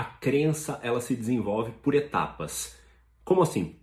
a crença ela se desenvolve por etapas. Como assim?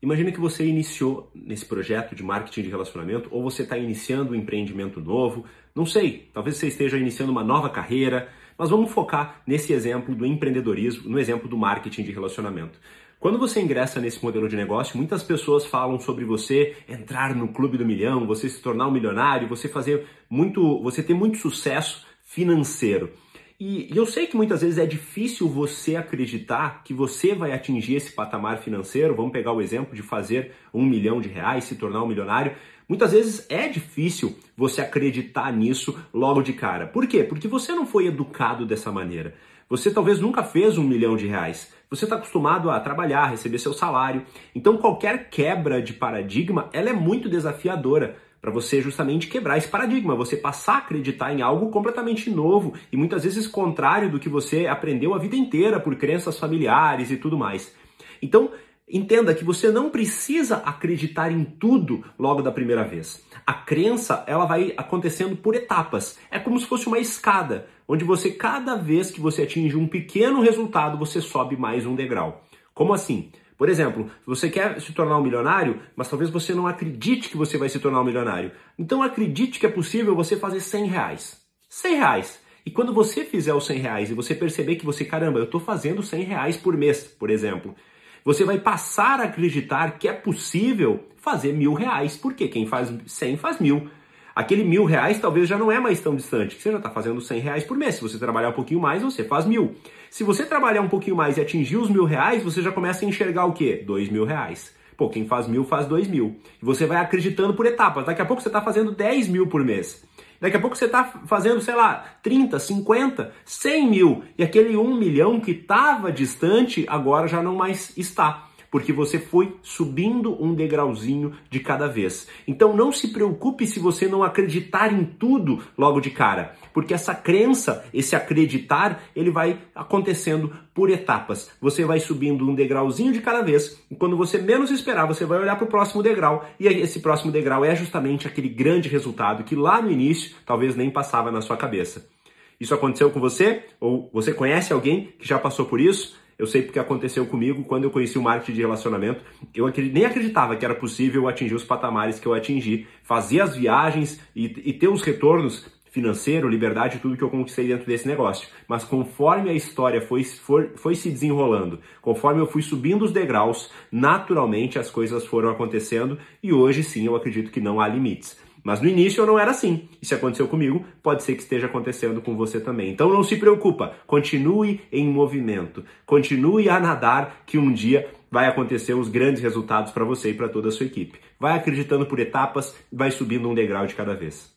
Imagina que você iniciou nesse projeto de marketing de relacionamento ou você está iniciando um empreendimento novo, não sei, talvez você esteja iniciando uma nova carreira, mas vamos focar nesse exemplo do empreendedorismo, no exemplo do marketing de relacionamento. Quando você ingressa nesse modelo de negócio, muitas pessoas falam sobre você entrar no clube do milhão, você se tornar um milionário, você fazer muito, você ter muito sucesso financeiro. E, eu sei que muitas vezes é difícil você acreditar que você vai atingir esse patamar financeiro. Vamos pegar o exemplo de fazer um milhão de reais, se tornar um milionário. Muitas vezes é difícil você acreditar nisso logo de cara. Por quê? Porque você não foi educado dessa maneira. Você talvez nunca fez um milhão de reais. Você está acostumado a trabalhar, receber seu salário. Então qualquer quebra de paradigma, ela é muito desafiadora para você justamente quebrar esse paradigma, você passar a acreditar em algo completamente novo e muitas vezes contrário do que você aprendeu a vida inteira por crenças familiares e tudo mais. Então, Entenda que você não precisa acreditar em tudo logo da primeira vez. A crença, ela vai acontecendo por etapas. É como se fosse uma escada, onde você cada vez que você atinge um pequeno resultado, você sobe mais um degrau. Como assim? Por exemplo, você quer se tornar um milionário, mas talvez você não acredite que você vai se tornar um milionário. Então acredite que é possível você fazer 100 reais. 100 reais. E quando você fizer os 100 reais e você perceber que você, caramba, eu estou fazendo 100 reais por mês, por exemplo, você vai passar a acreditar que é possível fazer mil reais, porque quem faz 100 faz mil. Aquele mil reais talvez já não é mais tão distante, você já está fazendo 100 reais por mês. Se você trabalhar um pouquinho mais, você faz mil. Se você trabalhar um pouquinho mais e atingir os mil reais, você já começa a enxergar o quê? Dois mil reais. Pô, quem faz mil faz dois mil. E você vai acreditando por etapas. Daqui a pouco você está fazendo 10 mil por mês. Daqui a pouco você está fazendo, sei lá, 30, 50, 100 mil. E aquele 1 milhão que estava distante agora já não mais está porque você foi subindo um degrauzinho de cada vez. Então não se preocupe se você não acreditar em tudo logo de cara, porque essa crença, esse acreditar, ele vai acontecendo por etapas. Você vai subindo um degrauzinho de cada vez, e quando você menos esperar, você vai olhar para o próximo degrau, e esse próximo degrau é justamente aquele grande resultado que lá no início talvez nem passava na sua cabeça. Isso aconteceu com você? Ou você conhece alguém que já passou por isso? Eu sei porque aconteceu comigo quando eu conheci o marketing de relacionamento. Eu nem acreditava que era possível atingir os patamares que eu atingi, fazer as viagens e, e ter os retornos financeiro, liberdade, tudo que eu conquistei dentro desse negócio. Mas conforme a história foi, foi, foi se desenrolando, conforme eu fui subindo os degraus, naturalmente as coisas foram acontecendo e hoje sim eu acredito que não há limites. Mas no início eu não era assim. E se aconteceu comigo, pode ser que esteja acontecendo com você também. Então não se preocupa, continue em movimento, continue a nadar que um dia vai acontecer os grandes resultados para você e para toda a sua equipe. Vai acreditando por etapas, vai subindo um degrau de cada vez.